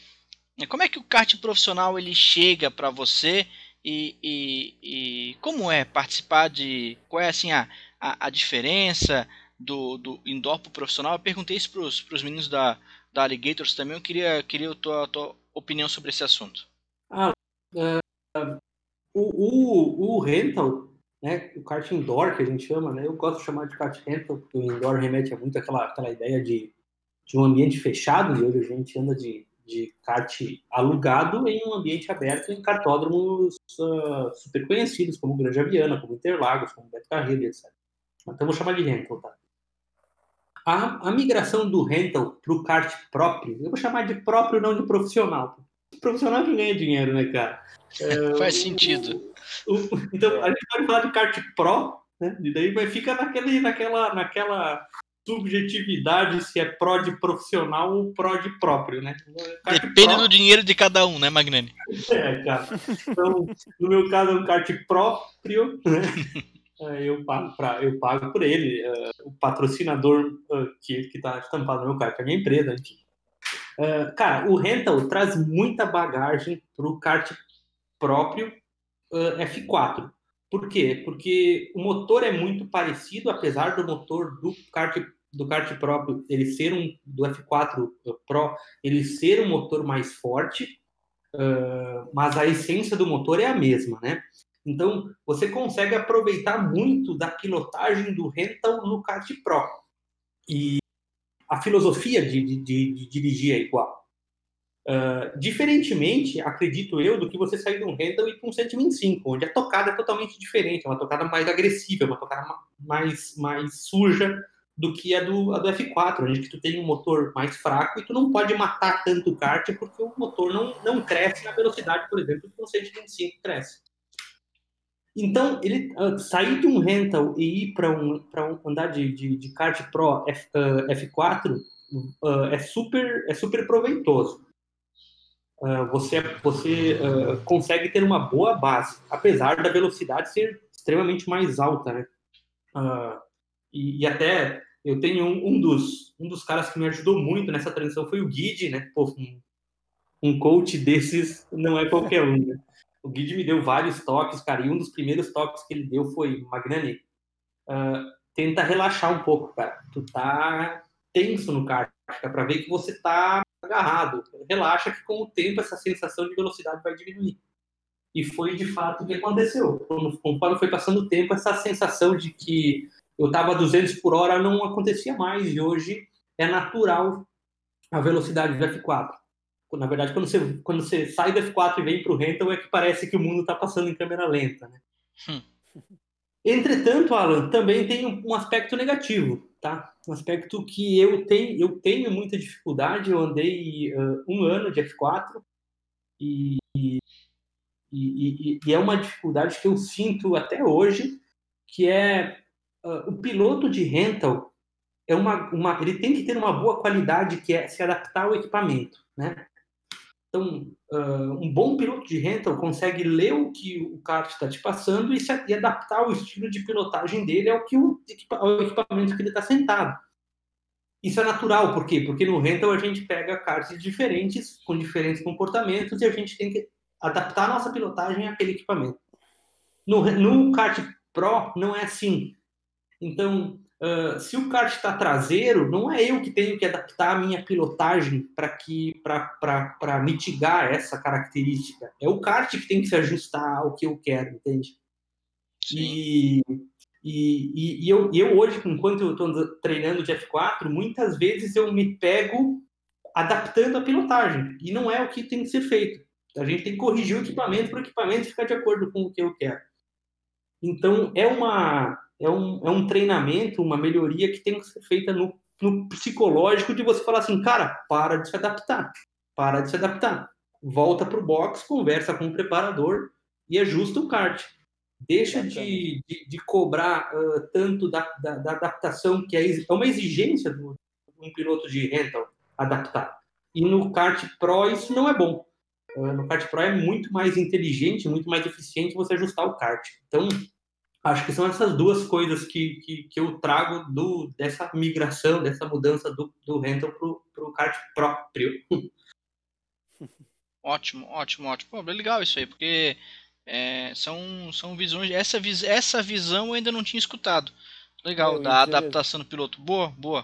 Como é que o kart profissional ele chega para você e, e, e, como é participar de. Qual é assim a, a, a diferença? do, do indoor pro profissional. Eu perguntei isso pros, pros meninos da, da Alligators também. Eu queria, queria a tua, a tua opinião sobre esse assunto. Ah, uh, o, o, o rental, né, o kart indoor que a gente chama, né, eu gosto de chamar de kart rental, porque o indoor remete a muito aquela aquela ideia de, de um ambiente fechado, e hoje a gente anda de, de kart alugado em um ambiente aberto em cartódromos uh, super conhecidos, como Grande Aviana, como Interlagos, como Beto Carreiro, etc. Então vou chamar de rental, tá? A, a migração do rental para o kart próprio, eu vou chamar de próprio, não de profissional. Profissional que ganha dinheiro, né, cara? É, Faz sentido. O, o, então, a gente pode falar de kart pro, né? E daí mas fica naquele, naquela, naquela subjetividade se é pró de profissional ou pró de próprio, né? Kart Depende pro... do dinheiro de cada um, né, Magnani? É, cara. Então, no meu caso, é um kart próprio, né? É, eu pago, pra, eu pago por ele. Uh, o patrocinador uh, que está estampado no meu kart é a minha empresa, enfim. Uh, cara, o rental traz muita bagagem para o kart próprio F4. Por quê? Porque o motor é muito parecido, apesar do motor do kart do kart próprio ele ser um do F4 Pro ele ser um motor mais forte, uh, mas a essência do motor é a mesma, né? Então você consegue aproveitar muito da pilotagem do rental no kart Pro e a filosofia de, de, de, de dirigir é igual. Uh, diferentemente, acredito eu, do que você sair de um Handle e para um 125, onde a tocada é totalmente diferente, é uma tocada mais agressiva, é uma tocada mais, mais suja do que a do, a do F4, onde tu tem um motor mais fraco e tu não pode matar tanto o kart porque o motor não, não cresce na velocidade, por exemplo, que um 125 cresce. Então, ele uh, sair de um rental e ir para um, um andar de, de, de kart Pro F, uh, F4 é, super, é super proveitoso uh, você, você uh, consegue ter uma boa base, apesar da velocidade ser extremamente mais alta, né? Uh, e, e, até eu tenho um, um, dos, um dos caras que me ajudou muito nessa transição foi o Guide, né? Pô, um, um coach desses não é qualquer um, né? O Guide me deu vários toques, cara, e um dos primeiros toques que ele deu foi, Magnani, uh, tenta relaxar um pouco, cara. Tu tá tenso no é para ver que você tá agarrado. Relaxa que com o tempo essa sensação de velocidade vai diminuir. E foi de fato o que aconteceu. Conforme foi passando o tempo, essa sensação de que eu estava a 200 por hora não acontecia mais. E hoje é natural a velocidade do F4. Na verdade, quando você, quando você sai do F4 e vem para o rental, é que parece que o mundo está passando em câmera lenta. Né? Hum. Entretanto, Alan, também tem um aspecto negativo tá? Um aspecto que eu tenho, eu tenho muita dificuldade. Eu andei uh, um ano de F4 e, e, e, e, é uma dificuldade que eu sinto até hoje, que é uh, o piloto de rental é uma, uma, ele tem que ter uma boa qualidade que é se adaptar ao equipamento, né? Então, uh, um bom piloto de rental consegue ler o que o kart está te passando e, se, e adaptar o estilo de pilotagem dele ao, que o, ao equipamento que ele está sentado. Isso é natural, por quê? Porque no rental a gente pega karts diferentes, com diferentes comportamentos, e a gente tem que adaptar a nossa pilotagem àquele equipamento. No, no kart Pro não é assim. Então, Uh, se o kart está traseiro, não é eu que tenho que adaptar a minha pilotagem para que para mitigar essa característica. É o kart que tem que se ajustar ao que eu quero, entende? E, e, e, eu, eu hoje, enquanto eu estou treinando de F4, muitas vezes eu me pego adaptando a pilotagem. E não é o que tem que ser feito. A gente tem que corrigir o equipamento para o equipamento ficar de acordo com o que eu quero. Então, é uma, é um, é um treinamento, uma melhoria que tem que ser feita no, no psicológico de você falar assim, cara, para de se adaptar, para de se adaptar. Volta para o box, conversa com o preparador e ajusta o kart. Deixa de, de, de, cobrar uh, tanto da, da, da, adaptação, que é, é uma exigência de um piloto de rental adaptar. E no kart pro isso não é bom. Uh, no kart pro é muito mais inteligente, muito mais eficiente você ajustar o kart. Então, acho que são essas duas coisas que, que, que, eu trago do, dessa migração, dessa mudança do, do rental para o kart próprio. Ótimo, ótimo, ótimo. Pô, é legal isso aí, porque é, são, são visões. Essa, vis, essa visão eu ainda não tinha escutado. Legal, é, da adaptação do piloto. Boa, boa.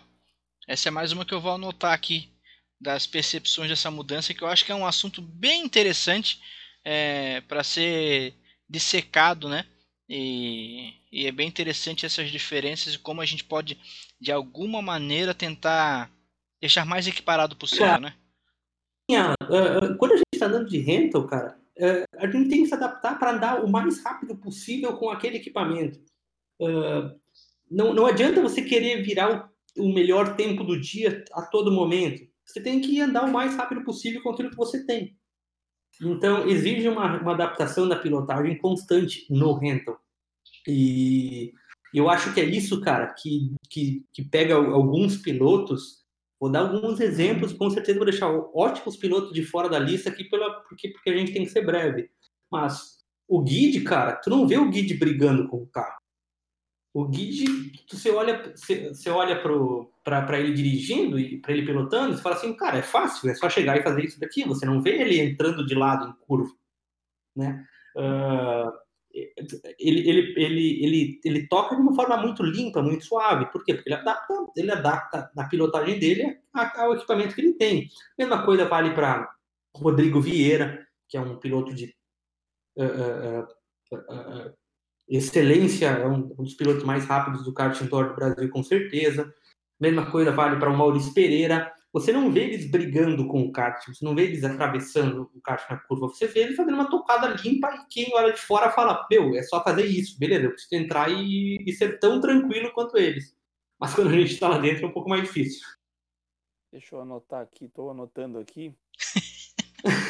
Essa é mais uma que eu vou anotar aqui das percepções dessa mudança, que eu acho que é um assunto bem interessante é, para ser dissecado, né? E, e, é bem interessante essas diferenças e como a gente pode, de alguma maneira, tentar deixar mais equiparado possível, né? uh, quando a gente está andando de rental, cara, a gente tem que se adaptar para andar o mais rápido possível com aquele equipamento. Não, não adianta você querer virar o, o, melhor tempo do dia a todo momento. Você tem que andar o mais rápido possível com aquilo que você tem. Então, exige uma, uma adaptação da pilotagem constante no rental. E eu acho que é isso, cara, que, que, que pega alguns pilotos. Vou dar alguns exemplos, com certeza vou deixar ótimos pilotos de fora da lista aqui, pela, porque, porque a gente tem que ser breve. Mas o guide, cara, tu não vê o guide brigando com o carro. O guide, você olha, você, olha para ele dirigindo e para ele pilotando, você fala assim, cara, é fácil, é só chegar e fazer isso daqui. Você não vê ele entrando de lado em curva, né? Uh, ele, ele, ele, ele, ele toca de uma forma muito limpa, muito suave. Por quê? Porque ele adapta, ele adapta na pilotagem dele ao equipamento que ele tem. Mesma coisa vale para Rodrigo Vieira, que é um piloto de uh, uh, excelência, é um, um, dos pilotos mais rápidos do kart indoor do Brasil, com certeza. Mesma coisa vale para o Maurício Pereira. Você não vê eles brigando com o kart, você não vê eles atravessando o kart na curva, você vê eles fazendo uma tocada limpa e quem olha de fora fala: Meu, é só fazer isso, beleza, eu preciso entrar e, e ser tão tranquilo quanto eles. Mas quando a gente está lá dentro é um pouco mais difícil. Deixa eu anotar aqui, estou anotando aqui.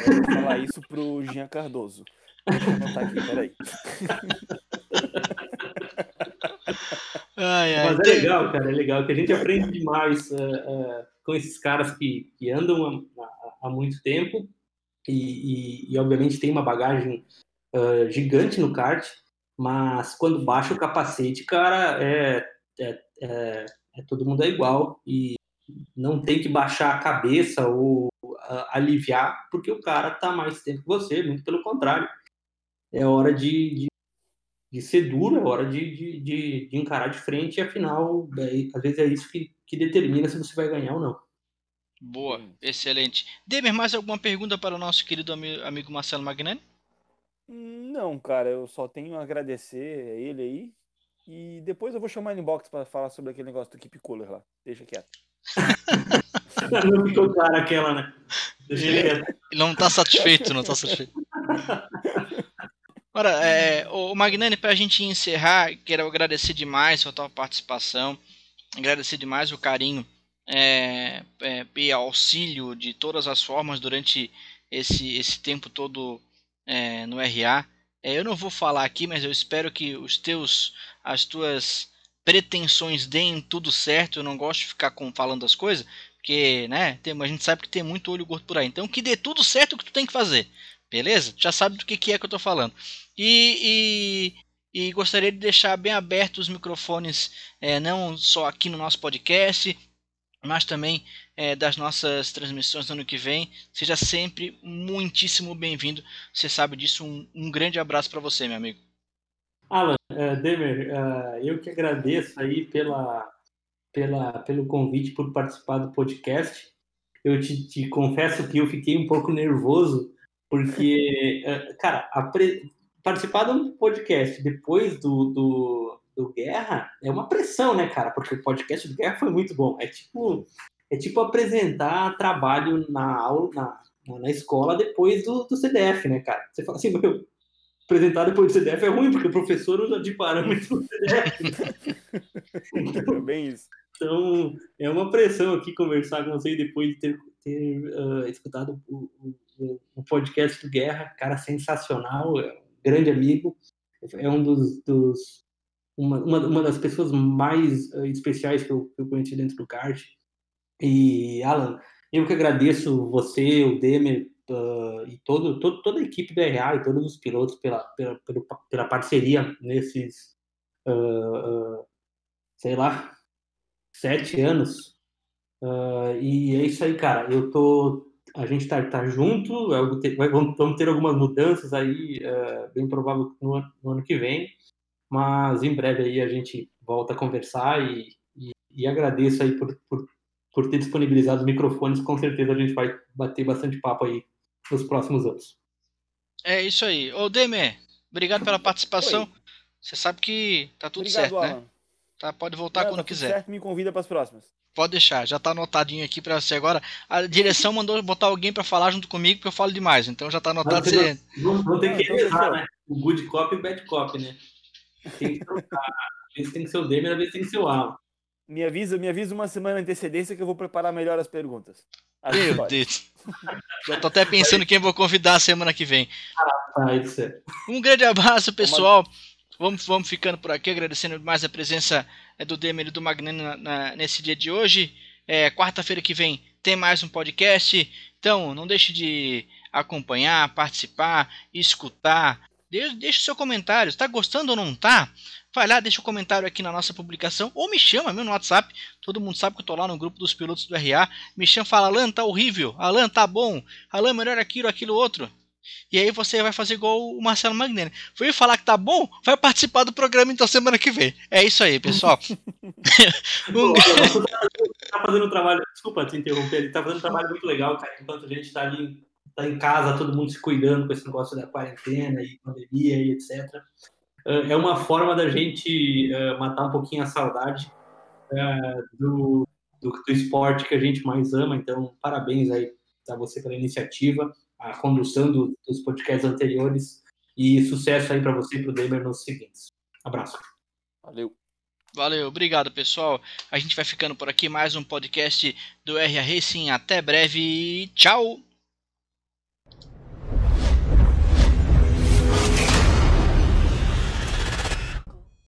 eu vou falar isso pro Jean Cardoso. Deixa eu anotar aqui, peraí. Ai, ai, Mas é legal, cara, é legal, que a gente aprende demais uh, uh, com esses caras que, que andam há, há muito tempo e, e, e, obviamente tem uma bagagem uh, gigante no kart, mas quando baixa o capacete, cara, é, é, é, é, todo mundo é igual e não tem que baixar a cabeça ou aliviar porque o cara tá mais tempo que você, muito pelo contrário. É hora de, de de ser duro, é hora de, de, de, de encarar de frente, e afinal, é, às vezes é isso que, que determina se você vai ganhar ou não. Boa, excelente. Demer, mais alguma pergunta para o nosso querido amigo Marcelo Magnani? Não, cara, eu só tenho a agradecer a ele aí. E depois eu vou chamar ele inbox para falar sobre aquele negócio do Keep Cooler lá. Deixa quieto. não ficou claro aquela, né? Deixa ele, ele não tá satisfeito, não tá satisfeito. Ora, é, o Magnani, para a gente encerrar, quero agradecer demais a tua participação, agradecer demais o carinho é, é, e auxílio de todas as formas durante esse, esse tempo todo é, no RA. É, eu não vou falar aqui, mas eu espero que os teus, as tuas pretensões deem tudo certo. Eu não gosto de ficar com, falando as coisas, porque né, tem, a gente sabe que tem muito olho gordo por aí. Então que dê tudo certo o que tu tem que fazer. Beleza? Já sabe do que, que é que eu estou falando. E, e, e, gostaria de deixar bem abertos os microfones, é, não só aqui no nosso podcast, mas também é, das nossas transmissões no ano que vem. Seja sempre muitíssimo bem-vindo. Você sabe disso. Um, um grande abraço para você, meu amigo. Alan, uh, Demer, uh, eu que agradeço aí pela, pela, pelo convite por participar do podcast. Eu te, te confesso que eu fiquei um pouco nervoso porque, é, cara, pre... participar de um podcast depois do, do, do, Guerra é uma pressão, né, cara? Porque o podcast do Guerra foi muito bom. É tipo, é tipo apresentar trabalho na aula, na, na escola depois do, do CDF, né, cara? Você fala assim, meu, apresentar depois do CDF é ruim, porque o professor usa de parâmetro no CDF. então, é bem isso. Então, é uma pressão aqui conversar com você depois de ter, ter uh, escutado o, o o, podcast do Guerra, cara sensacional, é grande amigo, é um dos, dos uma, uma, uma, das pessoas mais uh, especiais que eu, que eu conheci dentro do kart. E Alan, eu que agradeço você, o Demer uh, e todo, todo, toda a equipe do RA e todos os pilotos pela, pela, pela, pela parceria nesses, sei lá, sete anos. E é isso aí, cara. Eu tô a gente está tá junto, é vamos ter algumas mudanças aí, é, bem provável no, no, ano que vem, mas em breve aí a gente volta a conversar e, e, e agradeço aí por, por, por ter disponibilizado os microfones, com certeza a gente vai bater bastante papo aí nos próximos anos. É isso aí. Ô Demer, obrigado pela participação. Oi. Você sabe que tá tudo obrigado, certo, Alan. né? Tá? Pode voltar Não, quando tá tudo quiser. Certo, me convida para as próximas. Pode deixar, já tá anotadinho aqui pra você agora. A direção mandou botar alguém pra falar junto comigo, porque eu falo demais, então já tá anotado. Você... Ter Ah, que então revezar, fechou. né? O good cop e o bad cop, né? Tem que trocar. Às vezes tem que ser o Demer, às vezes tem que ser o Alan. Me avisa, me avisa uma semana de antecedência que eu vou preparar melhor as perguntas. As Meu histórias. Deus. Já tô até pensando quem vou convidar a semana que vem. Ah, isso é. Um grande abraço, pessoal. Vamos, vamos ficando por aqui, agradecendo mais a presença é, do Demer e do Magnani na- na- nesse dia de hoje. É, Quarta-feira que vem tem mais um podcast. Então, não deixe de acompanhar, participar, escutar. De- Deixe seu comentário. Está gostando ou não tá? Vai lá, deixa o comentário aqui na nossa publicação. Ou me chama mesmo no WhatsApp. Todo mundo sabe que eu tô lá no grupo dos pilotos do RA. Me chama fala, Alan, tá horrível. Alan, tá bom. Alan, melhor aquilo, aquilo, outro. E aí você vai fazer igual o Marcelo Magnani. Foi falar que tá bom? Vai participar do programa então semana que vem. É isso aí, pessoal. Um tá fazendo um trabalho. Desculpa te interromper, ele tá fazendo um trabalho muito legal, cara. Enquanto a gente tá ali, tá em casa, todo mundo se cuidando com esse negócio da quarentena e pandemia e etc. Eh, É uma forma da gente eh, matar um pouquinho a saudade eh, do, do, do esporte que a gente mais ama. Então, parabéns aí a você pela iniciativa, a condução do- dos podcasts anteriores e sucesso aí para você e para o Demer nos seguintes. Abraço. Valeu. Valeu, obrigado pessoal. A gente vai ficando por aqui mais um podcast do RA Racing. Até breve. Tchau.